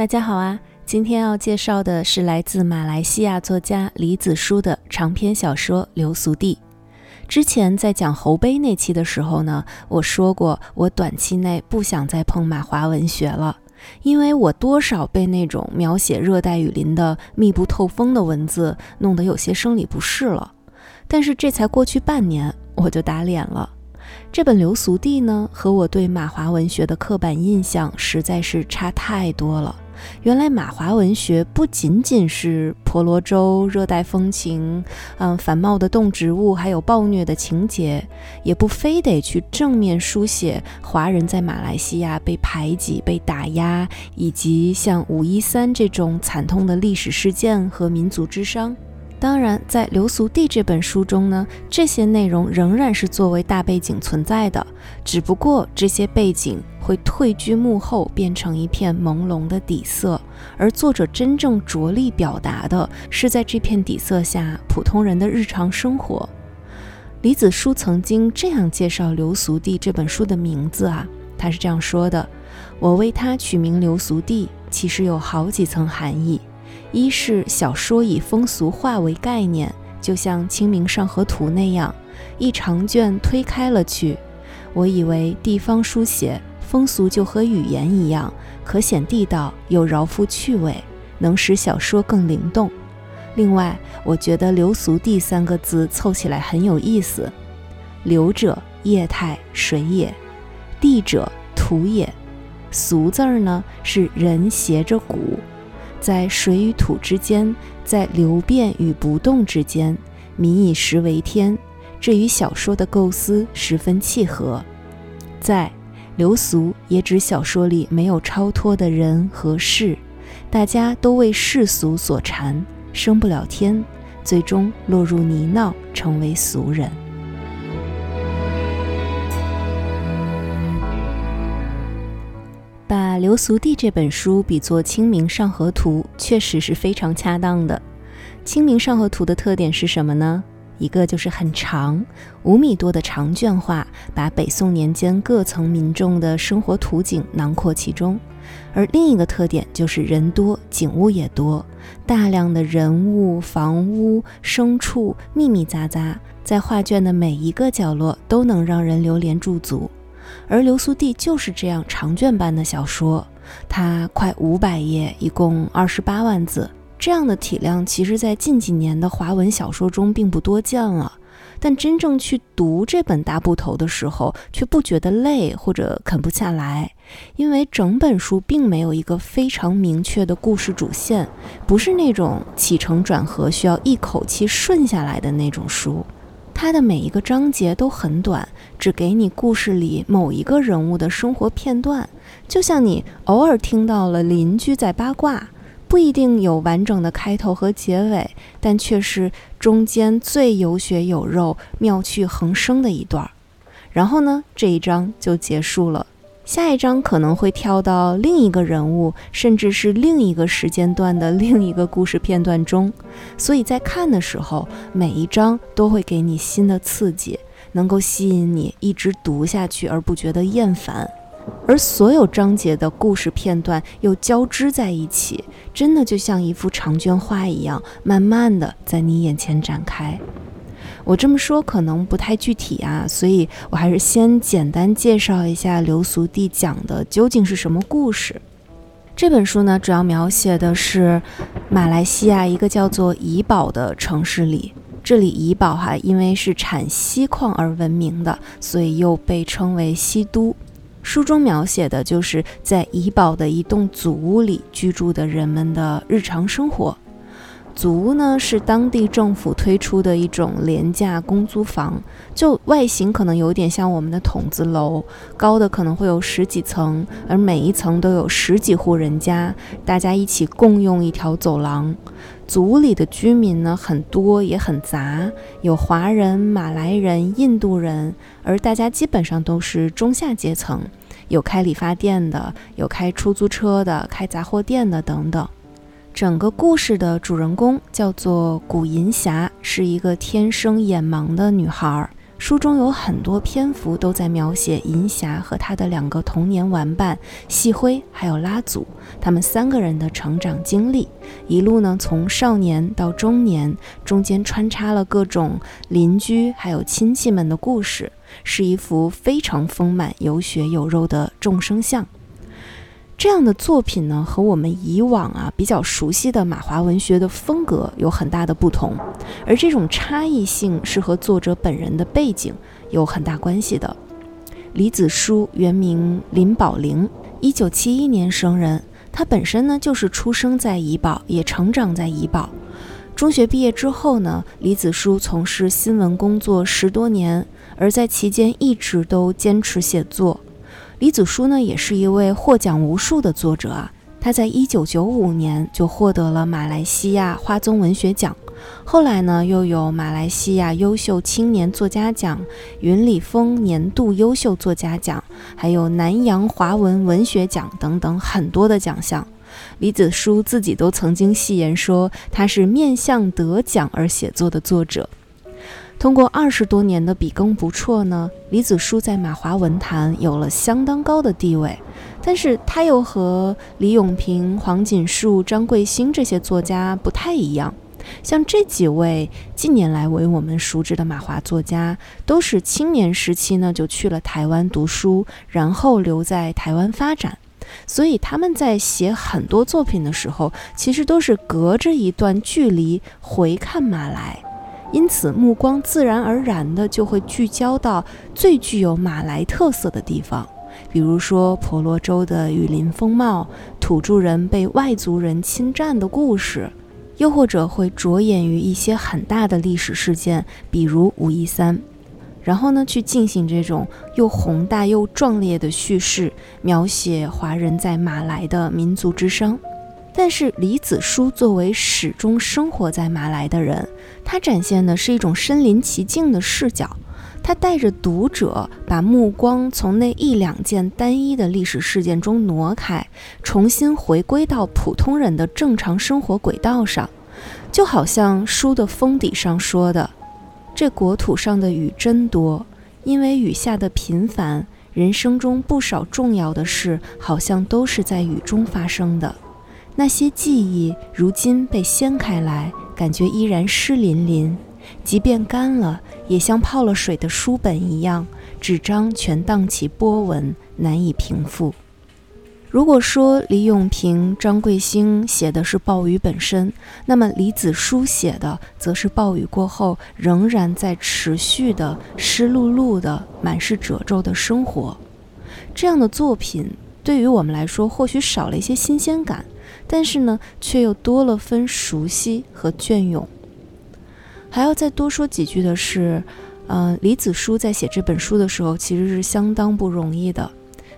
大家好啊！今天要介绍的是来自马来西亚作家李子书的长篇小说《流俗地》。之前在讲侯碑那期的时候呢，我说过我短期内不想再碰马华文学了，因为我多少被那种描写热带雨林的密不透风的文字弄得有些生理不适了。但是这才过去半年，我就打脸了。这本《流俗地》呢，和我对马华文学的刻板印象实在是差太多了。原来马华文学不仅仅是婆罗洲热带风情，嗯，繁茂的动植物，还有暴虐的情节，也不非得去正面书写华人在马来西亚被排挤、被打压，以及像五一三这种惨痛的历史事件和民族之伤。当然，在《流俗地》这本书中呢，这些内容仍然是作为大背景存在的，只不过这些背景会退居幕后，变成一片朦胧的底色，而作者真正着力表达的是在这片底色下普通人的日常生活。李子书曾经这样介绍《流俗地》这本书的名字啊，他是这样说的：“我为它取名《流俗地》，其实有好几层含义。”一是小说以风俗化为概念，就像《清明上河图》那样，一长卷推开了去。我以为地方书写风俗就和语言一样，可显地道，又饶富趣味，能使小说更灵动。另外，我觉得“流俗地”三个字凑起来很有意思。流者液态水也，地者土也，俗字儿呢是人携着骨。在水与土之间，在流变与不动之间，民以食为天，这与小说的构思十分契合。在流俗也指小说里没有超脱的人和事，大家都为世俗所缠，升不了天，最终落入泥淖，成为俗人。把《流俗地》这本书比作《清明上河图》，确实是非常恰当的。《清明上河图》的特点是什么呢？一个就是很长，五米多的长卷画，把北宋年间各层民众的生活图景囊括其中；而另一个特点就是人多，景物也多，大量的人物、房屋、牲畜，密密匝匝，在画卷的每一个角落都能让人流连驻足。而《流苏地》就是这样长卷般的小说，它快五百页，一共二十八万字，这样的体量，其实在近几年的华文小说中并不多见了。但真正去读这本大部头的时候，却不觉得累或者啃不下来，因为整本书并没有一个非常明确的故事主线，不是那种起承转合需要一口气顺下来的那种书。它的每一个章节都很短，只给你故事里某一个人物的生活片段，就像你偶尔听到了邻居在八卦，不一定有完整的开头和结尾，但却是中间最有血有肉、妙趣横生的一段。然后呢，这一章就结束了。下一章可能会跳到另一个人物，甚至是另一个时间段的另一个故事片段中，所以在看的时候，每一章都会给你新的刺激，能够吸引你一直读下去而不觉得厌烦。而所有章节的故事片段又交织在一起，真的就像一幅长卷画一样，慢慢的在你眼前展开。我这么说可能不太具体啊，所以我还是先简单介绍一下《流俗地》讲的究竟是什么故事。这本书呢，主要描写的是马来西亚一个叫做怡保的城市里，这里怡保哈，因为是产锡矿而闻名的，所以又被称为锡都。书中描写的就是在怡保的一栋祖屋里居住的人们的日常生活。族呢是当地政府推出的一种廉价公租房，就外形可能有点像我们的筒子楼，高的可能会有十几层，而每一层都有十几户人家，大家一起共用一条走廊。族里的居民呢很多也很杂，有华人、马来人、印度人，而大家基本上都是中下阶层，有开理发店的，有开出租车的，开杂货店的等等。整个故事的主人公叫做古银霞，是一个天生眼盲的女孩。书中有很多篇幅都在描写银霞和她的两个童年玩伴细辉还有拉祖他们三个人的成长经历，一路呢从少年到中年，中间穿插了各种邻居还有亲戚们的故事，是一幅非常丰满有血有肉的众生相。这样的作品呢，和我们以往啊比较熟悉的马华文学的风格有很大的不同，而这种差异性是和作者本人的背景有很大关系的。李子书原名林宝玲，一九七一年生人，他本身呢就是出生在怡保，也成长在怡保。中学毕业之后呢，李子书从事新闻工作十多年，而在期间一直都坚持写作。李子书呢，也是一位获奖无数的作者啊。他在一九九五年就获得了马来西亚花宗文学奖，后来呢，又有马来西亚优秀青年作家奖、云里峰年度优秀作家奖，还有南洋华文文学奖等等很多的奖项。李子书自己都曾经戏言说，他是面向得奖而写作的作者。通过二十多年的笔耕不辍呢，李子书在马华文坛有了相当高的地位。但是他又和李永平、黄锦树、张贵兴这些作家不太一样。像这几位近年来为我们熟知的马华作家，都是青年时期呢就去了台湾读书，然后留在台湾发展。所以他们在写很多作品的时候，其实都是隔着一段距离回看马来。因此，目光自然而然的就会聚焦到最具有马来特色的地方，比如说婆罗洲的雨林风貌、土著人被外族人侵占的故事，又或者会着眼于一些很大的历史事件，比如五一三，然后呢，去进行这种又宏大又壮烈的叙事，描写华人在马来的民族之声。但是李子书作为始终生活在马来的人，他展现的是一种身临其境的视角。他带着读者把目光从那一两件单一的历史事件中挪开，重新回归到普通人的正常生活轨道上。就好像书的封底上说的：“这国土上的雨真多，因为雨下的频繁，人生中不少重要的事好像都是在雨中发生的。”那些记忆如今被掀开来，感觉依然湿淋淋，即便干了，也像泡了水的书本一样，纸张全荡起波纹，难以平复。如果说李永平、张贵兴写的是暴雨本身，那么李子书写的则是暴雨过后仍然在持续的湿漉漉的、满是褶皱的生活。这样的作品对于我们来说，或许少了一些新鲜感。但是呢，却又多了分熟悉和隽永。还要再多说几句的是，嗯，李子书在写这本书的时候，其实是相当不容易的。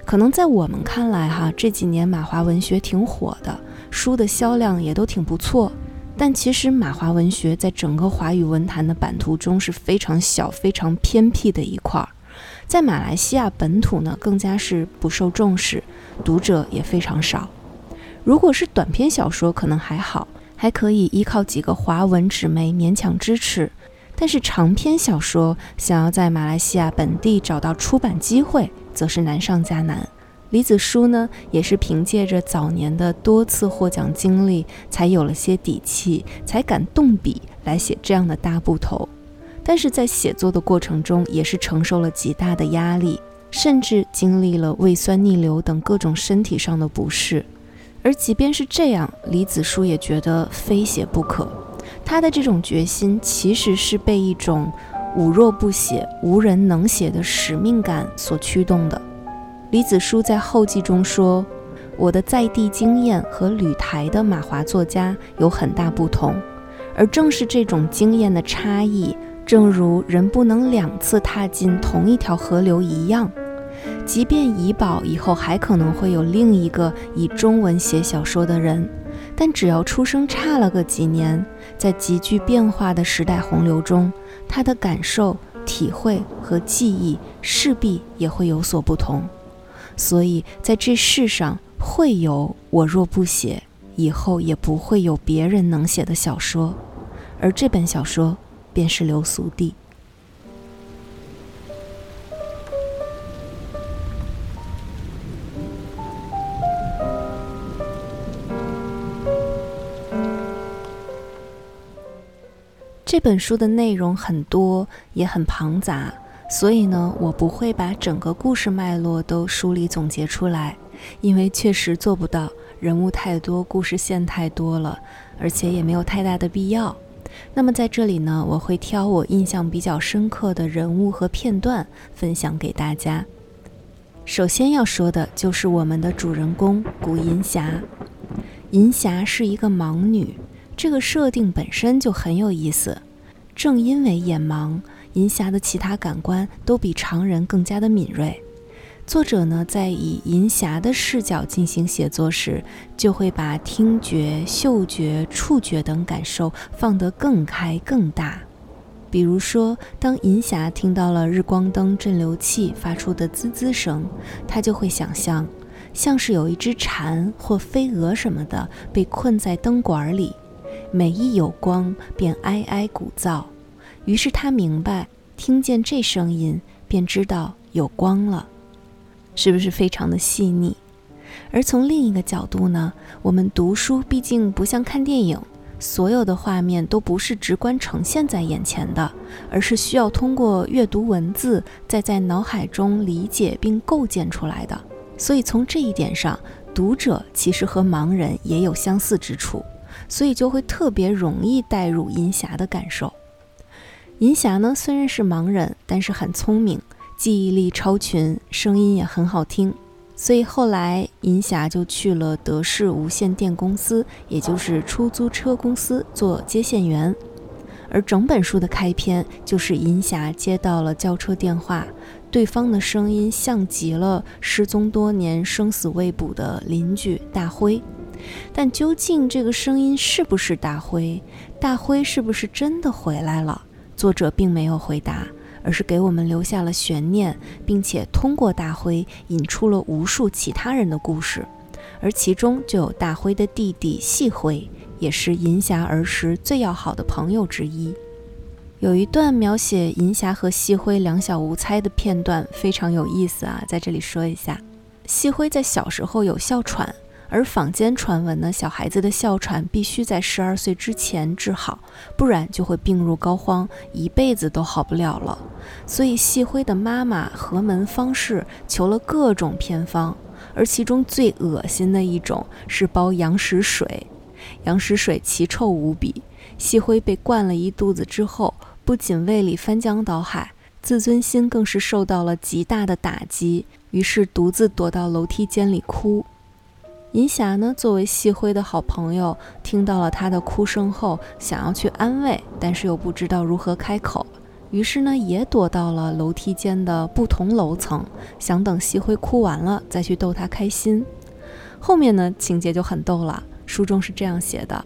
可能在我们看来，哈，这几年马华文学挺火的，书的销量也都挺不错。但其实马华文学在整个华语文坛的版图中是非常小、非常偏僻的一块儿，在马来西亚本土呢，更加是不受重视，读者也非常少。如果是短篇小说，可能还好，还可以依靠几个华文纸媒勉强支持。但是长篇小说想要在马来西亚本地找到出版机会，则是难上加难。李子书呢，也是凭借着早年的多次获奖经历，才有了些底气，才敢动笔来写这样的大部头。但是在写作的过程中，也是承受了极大的压力，甚至经历了胃酸逆流等各种身体上的不适。而即便是这样，李子书也觉得非写不可。他的这种决心，其实是被一种“吾若不写，无人能写”的使命感所驱动的。李子书在后记中说：“我的在地经验和旅台的马华作家有很大不同，而正是这种经验的差异，正如人不能两次踏进同一条河流一样。”即便怡宝以后还可能会有另一个以中文写小说的人，但只要出生差了个几年，在急剧变化的时代洪流中，他的感受、体会和记忆势必也会有所不同。所以，在这世上会有我若不写，以后也不会有别人能写的小说，而这本小说便是《流俗地》。本书的内容很多，也很庞杂，所以呢，我不会把整个故事脉络都梳理总结出来，因为确实做不到，人物太多，故事线太多了，而且也没有太大的必要。那么在这里呢，我会挑我印象比较深刻的人物和片段分享给大家。首先要说的就是我们的主人公古银霞。银霞是一个盲女，这个设定本身就很有意思。正因为眼盲，银霞的其他感官都比常人更加的敏锐。作者呢，在以银霞的视角进行写作时，就会把听觉、嗅觉、触觉等感受放得更开更大。比如说，当银霞听到了日光灯振流器发出的滋滋声，她就会想象。像是有一只蝉或飞蛾什么的被困在灯管里，每一有光便哀哀鼓噪。于是他明白，听见这声音便知道有光了，是不是非常的细腻？而从另一个角度呢，我们读书毕竟不像看电影，所有的画面都不是直观呈现在眼前的，而是需要通过阅读文字，再在脑海中理解并构建出来的。所以从这一点上，读者其实和盲人也有相似之处，所以就会特别容易带入银霞的感受。银霞呢虽然是盲人，但是很聪明，记忆力超群，声音也很好听。所以后来银霞就去了德士无线电公司，也就是出租车公司做接线员。而整本书的开篇就是银霞接到了叫车电话，对方的声音像极了失踪多年、生死未卜的邻居大辉。但究竟这个声音是不是大辉？大辉是不是真的回来了？作者并没有回答，而是给我们留下了悬念，并且通过大辉引出了无数其他人的故事，而其中就有大辉的弟弟细辉。也是银霞儿时最要好的朋友之一。有一段描写银霞和细辉两小无猜的片段，非常有意思啊，在这里说一下。细辉在小时候有哮喘，而坊间传闻呢，小孩子的哮喘必须在十二岁之前治好，不然就会病入膏肓，一辈子都好不了了。所以细辉的妈妈何门方氏求了各种偏方，而其中最恶心的一种是煲羊屎水。羊屎水奇臭无比，细辉被灌了一肚子之后，不仅胃里翻江倒海，自尊心更是受到了极大的打击，于是独自躲到楼梯间里哭。银霞呢，作为细辉的好朋友，听到了他的哭声后，想要去安慰，但是又不知道如何开口，于是呢，也躲到了楼梯间的不同楼层，想等细辉哭完了再去逗他开心。后面呢，情节就很逗了。书中是这样写的：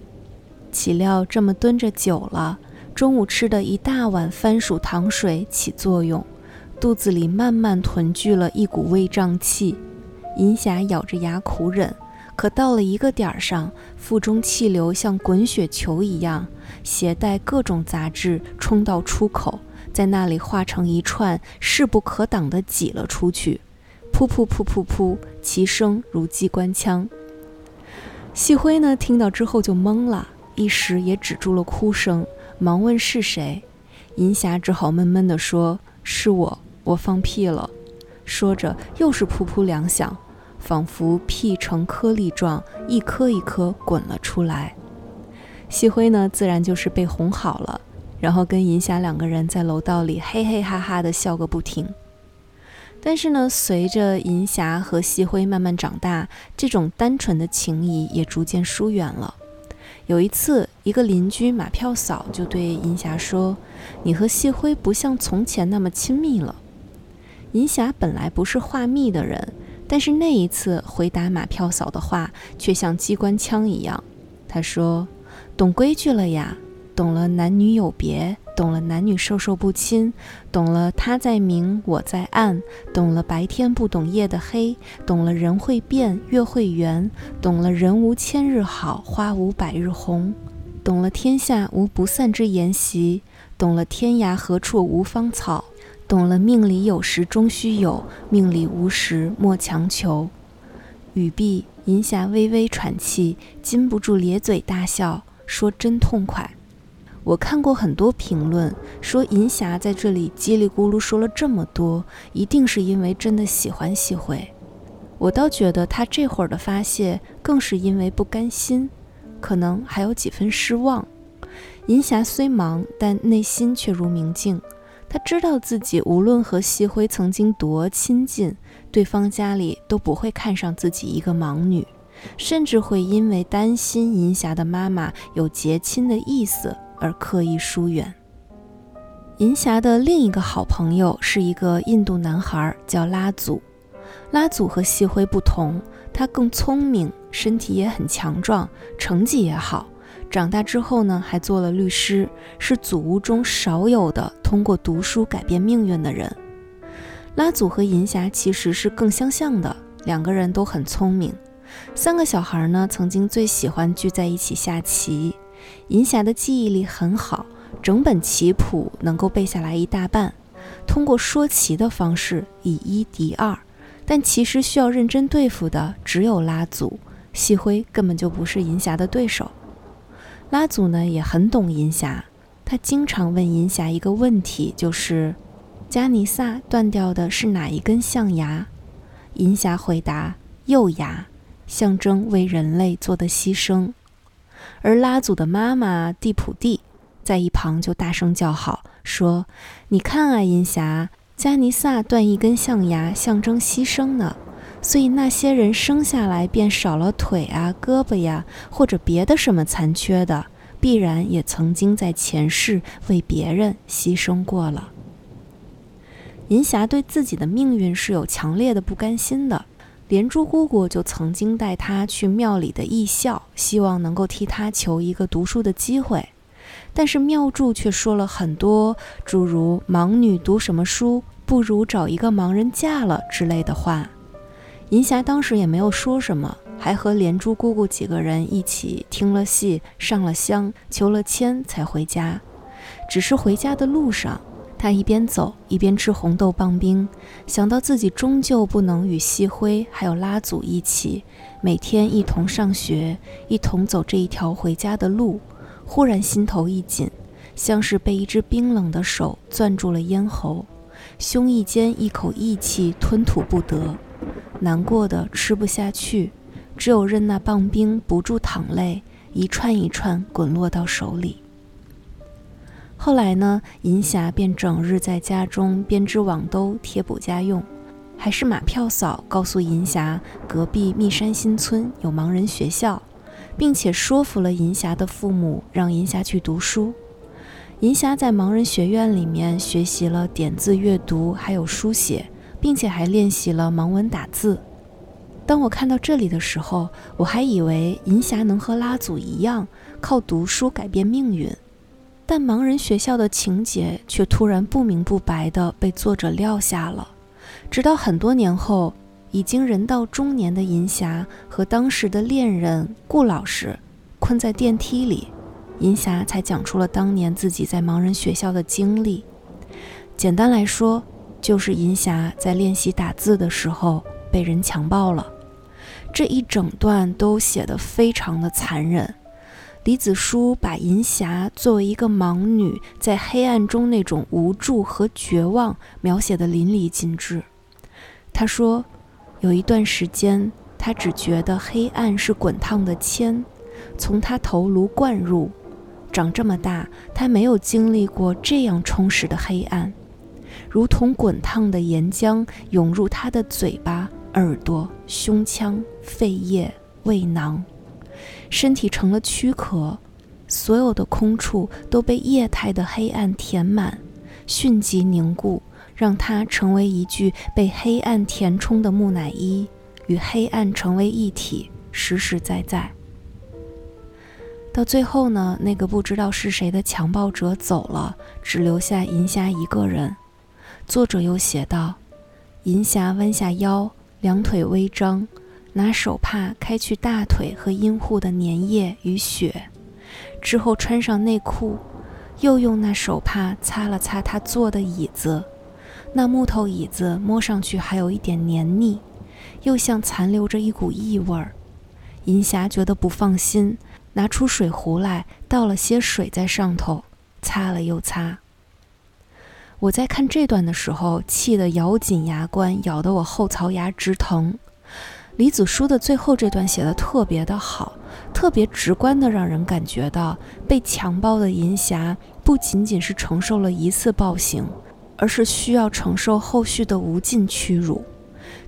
岂料这么蹲着久了，中午吃的一大碗番薯糖水起作用，肚子里慢慢囤聚了一股胃胀气。银霞咬着牙苦忍，可到了一个点儿上，腹中气流像滚雪球一样，携带各种杂质冲到出口，在那里化成一串，势不可挡地挤了出去。噗噗噗噗噗，其声如机关枪。细辉呢，听到之后就懵了，一时也止住了哭声，忙问是谁。银霞只好闷闷地说：“是我，我放屁了。”说着又是噗噗两响，仿佛屁成颗粒状，一颗一颗滚了出来。细辉呢，自然就是被哄好了，然后跟银霞两个人在楼道里嘿嘿哈哈的笑个不停。但是呢，随着银霞和细辉慢慢长大，这种单纯的情谊也逐渐疏远了。有一次，一个邻居马票嫂就对银霞说：“你和细辉不像从前那么亲密了。”银霞本来不是话密的人，但是那一次回答马票嫂的话却像机关枪一样。他说：“懂规矩了呀，懂了男女有别。”懂了男女授受不亲，懂了他在明我在暗，懂了白天不懂夜的黑，懂了人会变月会圆，懂了人无千日好花无百日红，懂了天下无不散之筵席，懂了天涯何处无芳草，懂了命里有时终须有，命里无时莫强求。语毕，银霞微微喘气，禁不住咧嘴大笑，说：“真痛快。”我看过很多评论，说银霞在这里叽里咕噜说了这么多，一定是因为真的喜欢西辉。我倒觉得她这会儿的发泄，更是因为不甘心，可能还有几分失望。银霞虽忙，但内心却如明镜。她知道自己无论和细辉曾经多亲近，对方家里都不会看上自己一个盲女，甚至会因为担心银霞的妈妈有结亲的意思。而刻意疏远。银霞的另一个好朋友是一个印度男孩，叫拉祖。拉祖和细辉不同，他更聪明，身体也很强壮，成绩也好。长大之后呢，还做了律师，是祖屋中少有的通过读书改变命运的人。拉祖和银霞其实是更相像的，两个人都很聪明。三个小孩呢，曾经最喜欢聚在一起下棋。银霞的记忆力很好，整本棋谱能够背下来一大半。通过说棋的方式以一敌二，但其实需要认真对付的只有拉祖。细辉根本就不是银霞的对手。拉祖呢也很懂银霞，他经常问银霞一个问题，就是加尼萨断掉的是哪一根象牙？银霞回答：右牙，象征为人类做的牺牲。而拉祖的妈妈蒂普蒂在一旁就大声叫好，说：“你看啊，银霞，加尼萨断一根象牙，象征牺牲呢。所以那些人生下来便少了腿啊、胳膊呀，或者别的什么残缺的，必然也曾经在前世为别人牺牲过了。”银霞对自己的命运是有强烈的不甘心的。连珠姑姑就曾经带她去庙里的艺校，希望能够替她求一个读书的机会，但是庙祝却说了很多诸如“盲女读什么书，不如找一个盲人嫁了”之类的话。银霞当时也没有说什么，还和连珠姑姑几个人一起听了戏、上了香、求了签才回家。只是回家的路上。她一边走一边吃红豆棒冰，想到自己终究不能与西辉还有拉祖一起每天一同上学，一同走这一条回家的路，忽然心头一紧，像是被一只冰冷的手攥住了咽喉，胸臆间一口义气吞吐不得，难过的吃不下去，只有任那棒冰不住淌泪，一串一串滚落到手里。后来呢，银霞便整日在家中编织网兜贴补家用，还是马票嫂告诉银霞，隔壁密山新村有盲人学校，并且说服了银霞的父母，让银霞去读书。银霞在盲人学院里面学习了点字阅读，还有书写，并且还练习了盲文打字。当我看到这里的时候，我还以为银霞能和拉祖一样，靠读书改变命运。但盲人学校的情节却突然不明不白地被作者撂下了，直到很多年后，已经人到中年的银霞和当时的恋人顾老师困在电梯里，银霞才讲出了当年自己在盲人学校的经历。简单来说，就是银霞在练习打字的时候被人强暴了。这一整段都写得非常的残忍。李子书把银霞作为一个盲女在黑暗中那种无助和绝望描写得淋漓尽致。他说，有一段时间，他只觉得黑暗是滚烫的铅，从他头颅灌入。长这么大，他没有经历过这样充实的黑暗，如同滚烫的岩浆涌入他的嘴巴、耳朵、胸腔、肺叶、胃囊。身体成了躯壳，所有的空处都被液态的黑暗填满，迅即凝固，让它成为一具被黑暗填充的木乃伊，与黑暗成为一体，实实在在。到最后呢，那个不知道是谁的强暴者走了，只留下银霞一个人。作者又写道：银霞弯下腰，两腿微张。拿手帕开去大腿和阴户的粘液与血，之后穿上内裤，又用那手帕擦了擦他坐的椅子。那木头椅子摸上去还有一点黏腻，又像残留着一股异味儿。银霞觉得不放心，拿出水壶来倒了些水在上头，擦了又擦。我在看这段的时候，气得咬紧牙关，咬得我后槽牙直疼。李子书的最后这段写的特别的好，特别直观的让人感觉到被强暴的银霞不仅仅是承受了一次暴行，而是需要承受后续的无尽屈辱。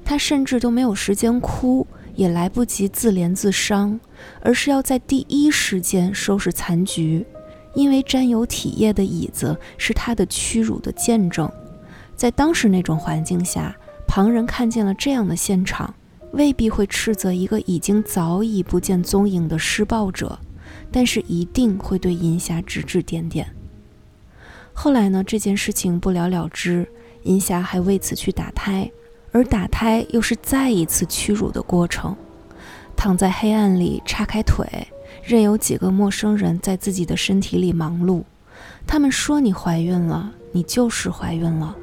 她甚至都没有时间哭，也来不及自怜自伤，而是要在第一时间收拾残局，因为沾有体液的椅子是他的屈辱的见证。在当时那种环境下，旁人看见了这样的现场。未必会斥责一个已经早已不见踪影的施暴者，但是一定会对银霞指指点点。后来呢，这件事情不了了之，银霞还为此去打胎，而打胎又是再一次屈辱的过程。躺在黑暗里，叉开腿，任由几个陌生人在自己的身体里忙碌。他们说你怀孕了，你就是怀孕了；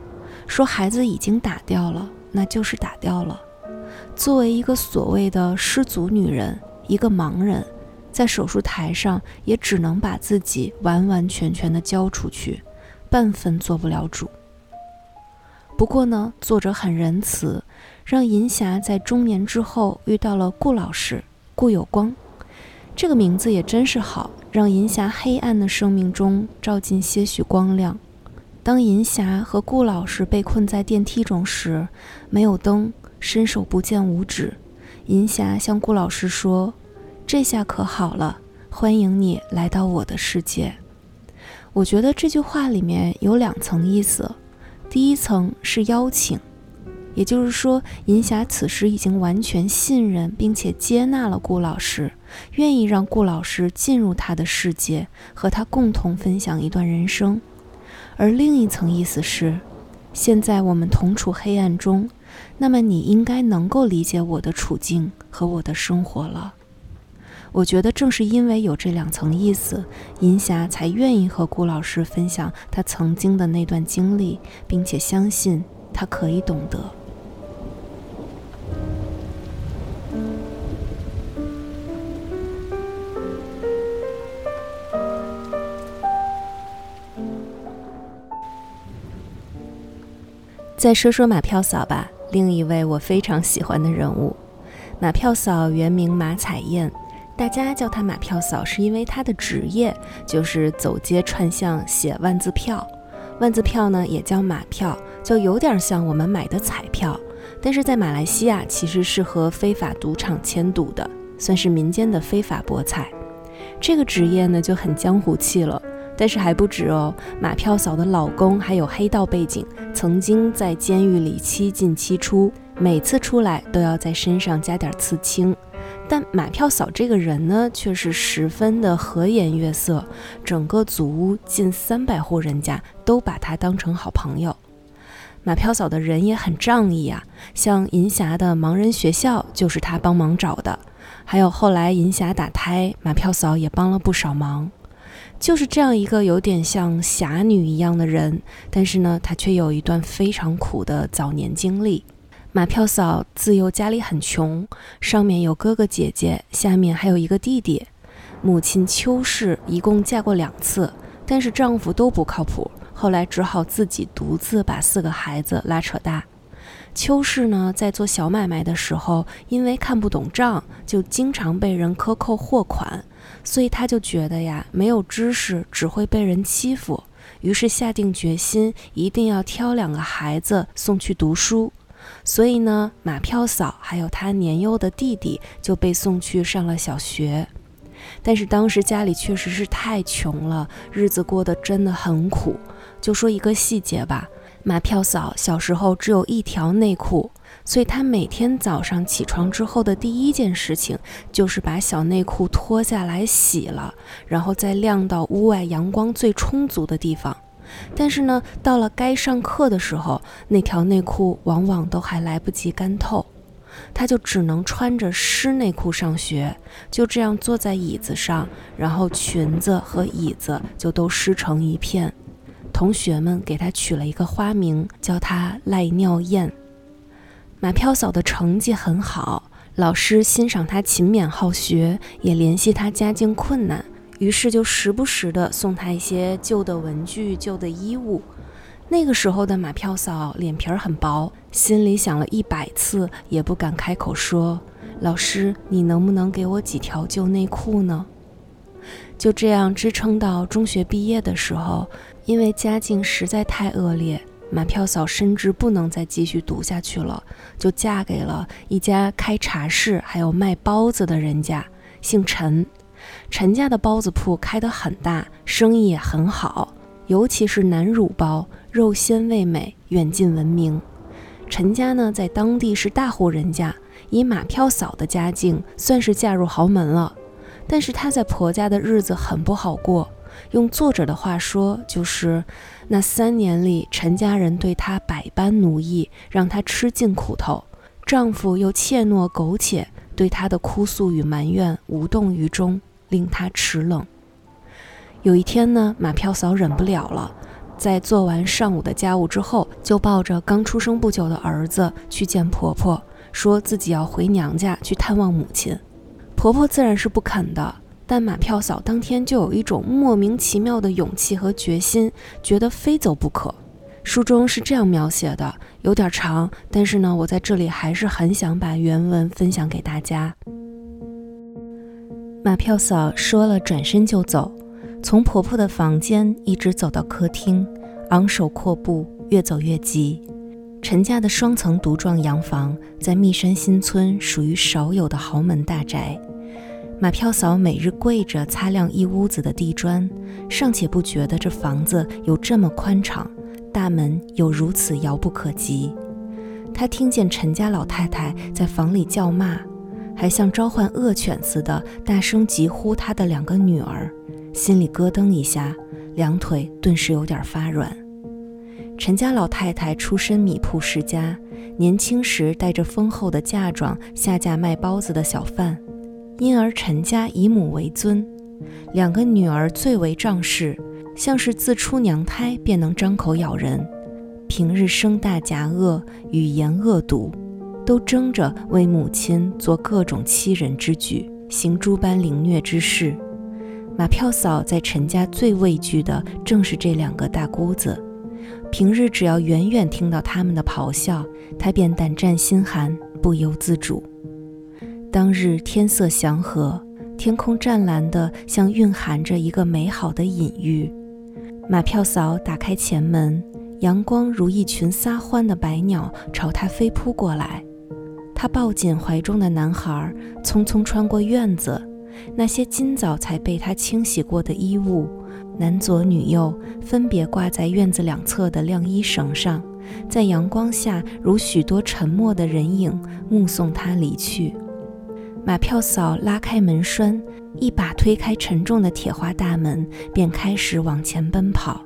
说孩子已经打掉了，那就是打掉了。作为一个所谓的失足女人，一个盲人，在手术台上也只能把自己完完全全的交出去，半分做不了主。不过呢，作者很仁慈，让银霞在中年之后遇到了顾老师顾有光，这个名字也真是好，让银霞黑暗的生命中照进些许光亮。当银霞和顾老师被困在电梯中时，没有灯。伸手不见五指，银霞向顾老师说：“这下可好了，欢迎你来到我的世界。”我觉得这句话里面有两层意思，第一层是邀请，也就是说，银霞此时已经完全信任并且接纳了顾老师，愿意让顾老师进入他的世界，和他共同分享一段人生。而另一层意思是，现在我们同处黑暗中。那么你应该能够理解我的处境和我的生活了。我觉得正是因为有这两层意思，银霞才愿意和顾老师分享她曾经的那段经历，并且相信他可以懂得。再说说马票嫂吧。另一位我非常喜欢的人物，马票嫂原名马彩燕，大家叫她马票嫂是因为她的职业就是走街串巷写万字票。万字票呢也叫马票，就有点像我们买的彩票，但是在马来西亚其实是和非法赌场签赌的，算是民间的非法博彩。这个职业呢就很江湖气了。但是还不止哦，马票嫂的老公还有黑道背景，曾经在监狱里七进七出，每次出来都要在身上加点刺青。但马票嫂这个人呢，却是十分的和颜悦色，整个祖屋近三百户人家都把她当成好朋友。马票嫂的人也很仗义啊，像银霞的盲人学校就是她帮忙找的，还有后来银霞打胎，马票嫂也帮了不少忙。就是这样一个有点像侠女一样的人，但是呢，她却有一段非常苦的早年经历。马票嫂自幼家里很穷，上面有哥哥姐姐，下面还有一个弟弟。母亲邱氏一共嫁过两次，但是丈夫都不靠谱，后来只好自己独自把四个孩子拉扯大。邱氏呢，在做小买卖的时候，因为看不懂账，就经常被人克扣货款。所以他就觉得呀，没有知识只会被人欺负，于是下定决心一定要挑两个孩子送去读书。所以呢，马票嫂还有他年幼的弟弟就被送去上了小学。但是当时家里确实是太穷了，日子过得真的很苦。就说一个细节吧，马票嫂小时候只有一条内裤。所以他每天早上起床之后的第一件事情，就是把小内裤脱下来洗了，然后再晾到屋外阳光最充足的地方。但是呢，到了该上课的时候，那条内裤往往都还来不及干透，他就只能穿着湿内裤上学，就这样坐在椅子上，然后裙子和椅子就都湿成一片。同学们给他取了一个花名，叫他赖尿燕。马票嫂的成绩很好，老师欣赏她勤勉好学，也怜惜她家境困难，于是就时不时的送她一些旧的文具、旧的衣物。那个时候的马票嫂脸皮儿很薄，心里想了一百次也不敢开口说：“老师，你能不能给我几条旧内裤呢？”就这样支撑到中学毕业的时候，因为家境实在太恶劣，马票嫂深知不能再继续读下去了，就嫁给了一家开茶室还有卖包子的人家，姓陈。陈家的包子铺开得很大，生意也很好，尤其是南乳包，肉鲜味美，远近闻名。陈家呢，在当地是大户人家，以马票嫂的家境，算是嫁入豪门了。但是她在婆家的日子很不好过，用作者的话说，就是那三年里，陈家人对她百般奴役，让她吃尽苦头，丈夫又怯懦苟且，对她的哭诉与埋怨无动于衷。令她齿冷。有一天呢，马票嫂忍不了了，在做完上午的家务之后，就抱着刚出生不久的儿子去见婆婆，说自己要回娘家去探望母亲。婆婆自然是不肯的，但马票嫂当天就有一种莫名其妙的勇气和决心，觉得非走不可。书中是这样描写的，有点长，但是呢，我在这里还是很想把原文分享给大家。马票嫂说了，转身就走，从婆婆的房间一直走到客厅，昂首阔步，越走越急。陈家的双层独幢洋房在密山新村，属于少有的豪门大宅。马票嫂每日跪着擦亮一屋子的地砖，尚且不觉得这房子有这么宽敞，大门有如此遥不可及。她听见陈家老太太在房里叫骂。还像召唤恶犬似的大声疾呼她的两个女儿，心里咯噔一下，两腿顿时有点发软。陈家老太太出身米铺世家，年轻时带着丰厚的嫁妆下嫁卖包子的小贩，因而陈家以母为尊，两个女儿最为仗势，像是自出娘胎便能张口咬人，平日声大夹恶，语言恶毒。都争着为母亲做各种欺人之举，行诸般凌虐之事。马票嫂在陈家最畏惧的正是这两个大姑子。平日只要远远听到他们的咆哮，她便胆战心寒，不由自主。当日天色祥和，天空湛蓝的，像蕴含着一个美好的隐喻。马票嫂打开前门，阳光如一群撒欢的白鸟朝她飞扑过来。她抱紧怀中的男孩，匆匆穿过院子。那些今早才被她清洗过的衣物，男左女右，分别挂在院子两侧的晾衣绳上，在阳光下如许多沉默的人影，目送她离去。马票嫂拉开门栓，一把推开沉重的铁花大门，便开始往前奔跑。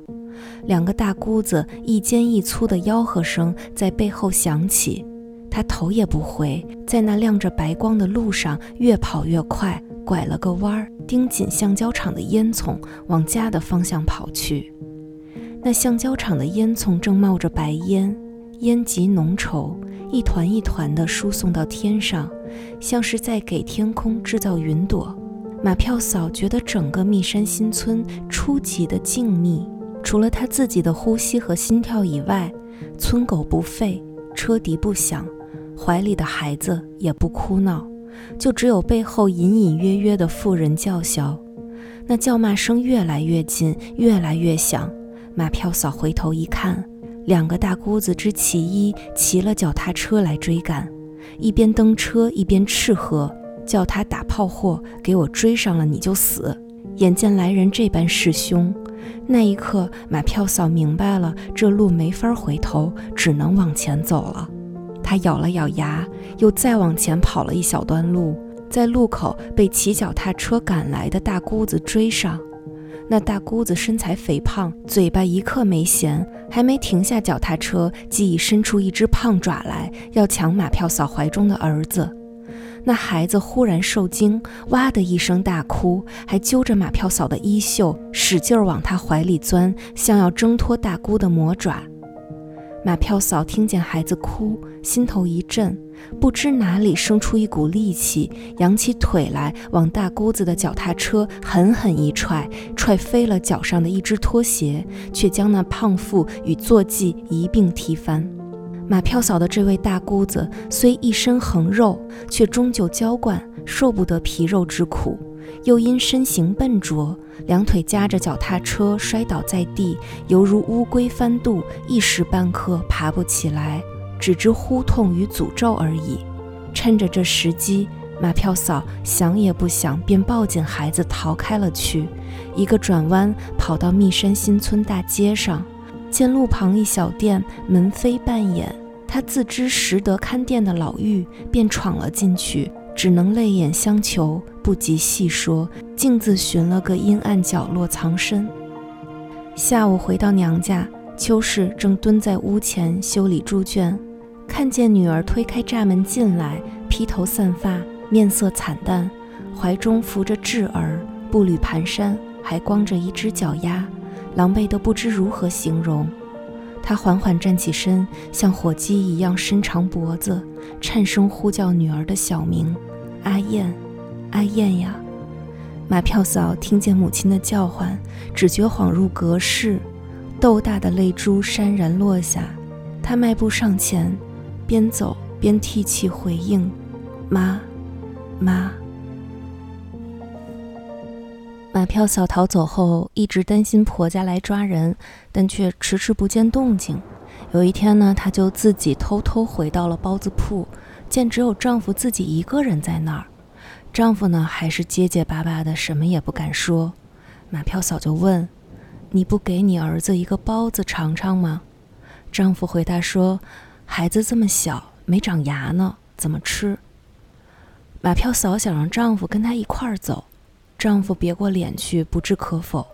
两个大姑子一尖一粗的吆喝声在背后响起。他头也不回，在那亮着白光的路上越跑越快，拐了个弯儿，盯紧橡胶厂的烟囱，往家的方向跑去。那橡胶厂的烟囱正冒着白烟，烟极浓稠，一团一团地输送到天上，像是在给天空制造云朵。马票嫂觉得整个密山新村出奇的静谧，除了她自己的呼吸和心跳以外，村狗不吠，车笛不响。怀里的孩子也不哭闹，就只有背后隐隐约约的妇人叫嚣。那叫骂声越来越近，越来越响。马票嫂回头一看，两个大姑子之其一骑了脚踏车来追赶，一边蹬车一边斥喝，叫他打炮货，给我追上了你就死。眼见来人这般势凶，那一刻马票嫂明白了，这路没法回头，只能往前走了。他咬了咬牙，又再往前跑了一小段路，在路口被骑脚踏车赶来的大姑子追上。那大姑子身材肥胖，嘴巴一刻没闲，还没停下脚踏车，即已伸出一只胖爪来，要抢马票嫂怀中的儿子。那孩子忽然受惊，哇的一声大哭，还揪着马票嫂的衣袖，使劲往她怀里钻，像要挣脱大姑的魔爪。马票嫂听见孩子哭，心头一震，不知哪里生出一股力气，扬起腿来，往大姑子的脚踏车狠狠一踹，踹飞了脚上的一只拖鞋，却将那胖妇与坐骑一并踢翻。马票嫂的这位大姑子虽一身横肉，却终究娇惯，受不得皮肉之苦。又因身形笨拙，两腿夹着脚踏车摔倒在地，犹如乌龟翻肚，一时半刻爬不起来，只知呼痛与诅咒而已。趁着这时机，马票嫂想也不想，便抱紧孩子逃开了去。一个转弯，跑到密山新村大街上，见路旁一小店门扉半掩，他自知识得看店的老妪，便闯了进去。只能泪眼相求，不及细说，径自寻了个阴暗角落藏身。下午回到娘家，秋氏正蹲在屋前修理猪圈，看见女儿推开栅门进来，披头散发，面色惨淡，怀中扶着稚儿，步履蹒跚，还光着一只脚丫，狼狈得不知如何形容。他缓缓站起身，像火鸡一样伸长脖子，颤声呼叫女儿的小名：“阿燕，阿燕呀！”马票嫂听见母亲的叫唤，只觉恍入隔世，豆大的泪珠潸然落下。她迈步上前，边走边涕泣回应：“妈，妈。”马票嫂逃走后，一直担心婆家来抓人，但却迟迟不见动静。有一天呢，她就自己偷偷回到了包子铺，见只有丈夫自己一个人在那儿。丈夫呢，还是结结巴巴的，什么也不敢说。马票嫂就问：“你不给你儿子一个包子尝尝吗？”丈夫回答说：“孩子这么小，没长牙呢，怎么吃？”马票嫂想让丈夫跟她一块儿走。丈夫别过脸去，不置可否。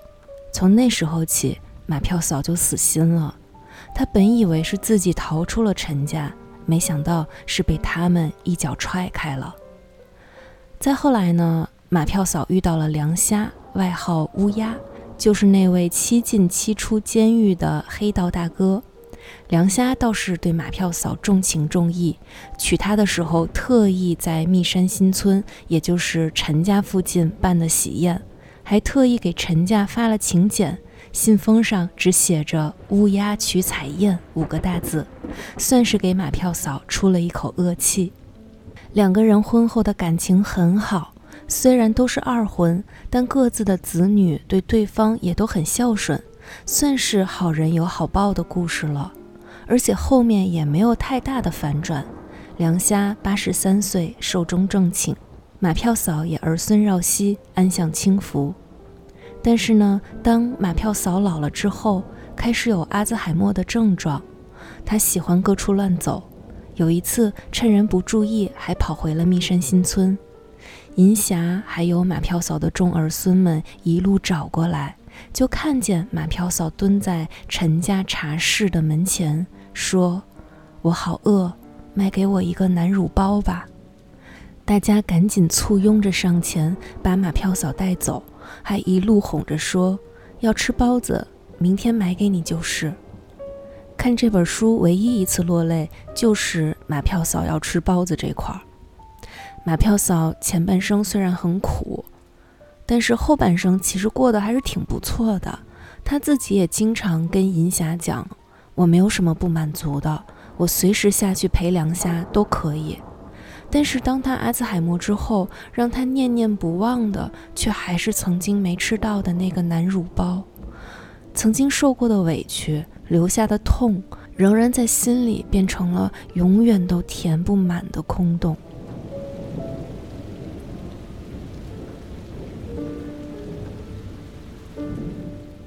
从那时候起，马票嫂就死心了。她本以为是自己逃出了陈家，没想到是被他们一脚踹开了。再后来呢，马票嫂遇到了梁虾，外号乌鸦，就是那位七进七出监狱的黑道大哥。梁虾倒是对马票嫂重情重义，娶她的时候特意在密山新村，也就是陈家附近办的喜宴，还特意给陈家发了请柬，信封上只写着“乌鸦娶彩燕”五个大字，算是给马票嫂出了一口恶气。两个人婚后的感情很好，虽然都是二婚，但各自的子女对对方也都很孝顺。算是好人有好报的故事了，而且后面也没有太大的反转。梁虾八十三岁寿终正寝，马票嫂也儿孙绕膝，安享清福。但是呢，当马票嫂老了之后，开始有阿兹海默的症状，她喜欢各处乱走。有一次趁人不注意，还跑回了密山新村。银霞还有马票嫂的众儿孙们一路找过来。就看见马票嫂蹲在陈家茶室的门前，说：“我好饿，卖给我一个南乳包吧。”大家赶紧簇拥着上前，把马票嫂带走，还一路哄着说：“要吃包子，明天买给你就是。”看这本书，唯一一次落泪就是马票嫂要吃包子这块儿。马票嫂前半生虽然很苦。但是后半生其实过得还是挺不错的，她自己也经常跟银霞讲：“我没有什么不满足的，我随时下去陪梁虾都可以。”但是当他阿兹海默之后，让他念念不忘的，却还是曾经没吃到的那个南乳包，曾经受过的委屈，留下的痛，仍然在心里变成了永远都填不满的空洞。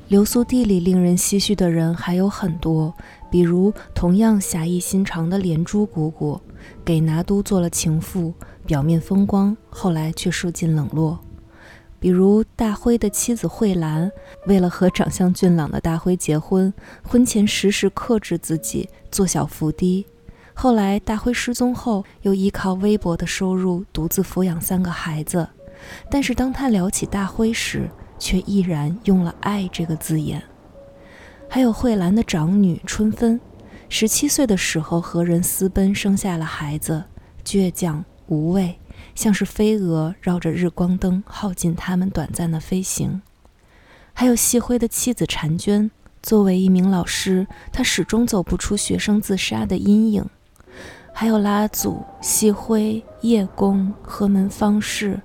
流苏地里令人唏嘘的人还有很多，比如同样侠义心肠的连珠姑姑，给拿督做了情妇，表面风光，后来却受尽冷落；比如大辉的妻子慧兰，为了和长相俊朗的大辉结婚，婚前时时克制自己，做小伏低；后来大辉失踪后，又依靠微薄的收入独自抚养三个孩子。但是当他聊起大辉时，却依然用了“爱”这个字眼。还有慧兰的长女春芬，十七岁的时候和人私奔，生下了孩子，倔强无畏，像是飞蛾绕着日光灯，耗尽他们短暂的飞行。还有细辉的妻子婵娟，作为一名老师，她始终走不出学生自杀的阴影。还有拉祖、细辉、叶公、何门方士，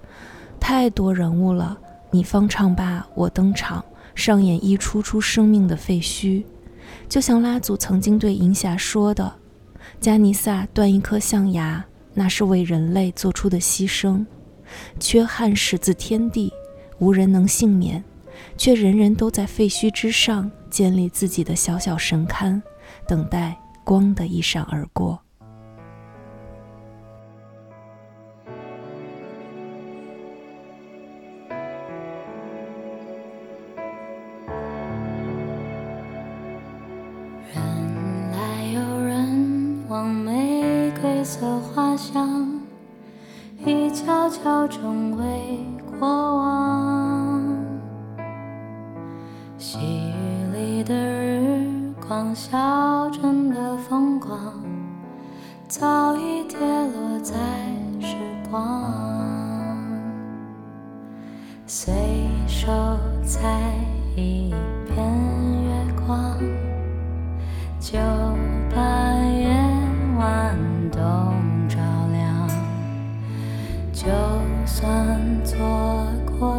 太多人物了。你方唱罢我登场，上演一出出生命的废墟。就像拉祖曾经对银霞说的：“加尼萨断一颗象牙，那是为人类做出的牺牲。缺憾始自天地，无人能幸免，却人人都在废墟之上建立自己的小小神龛，等待光的一闪而过。”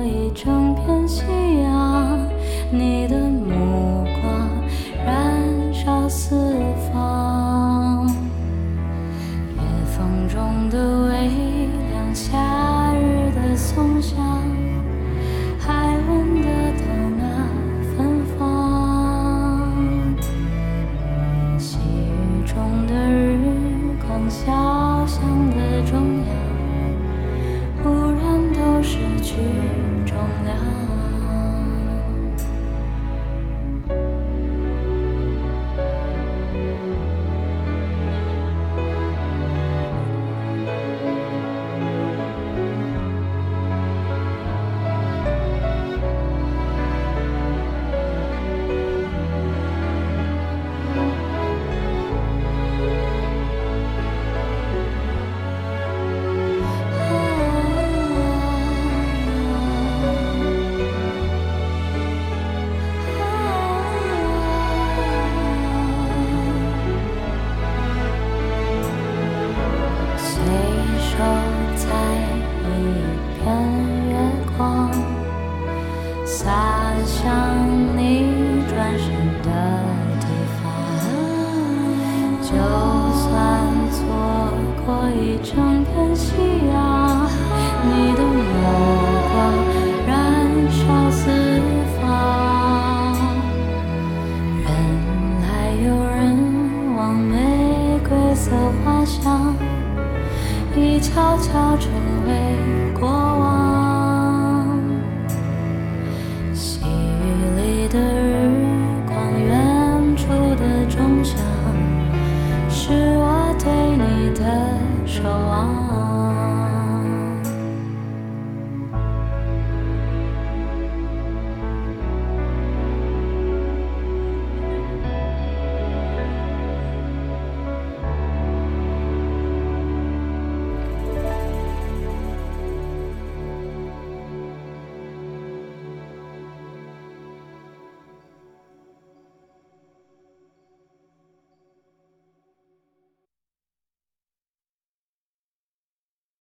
一整片夕阳，你的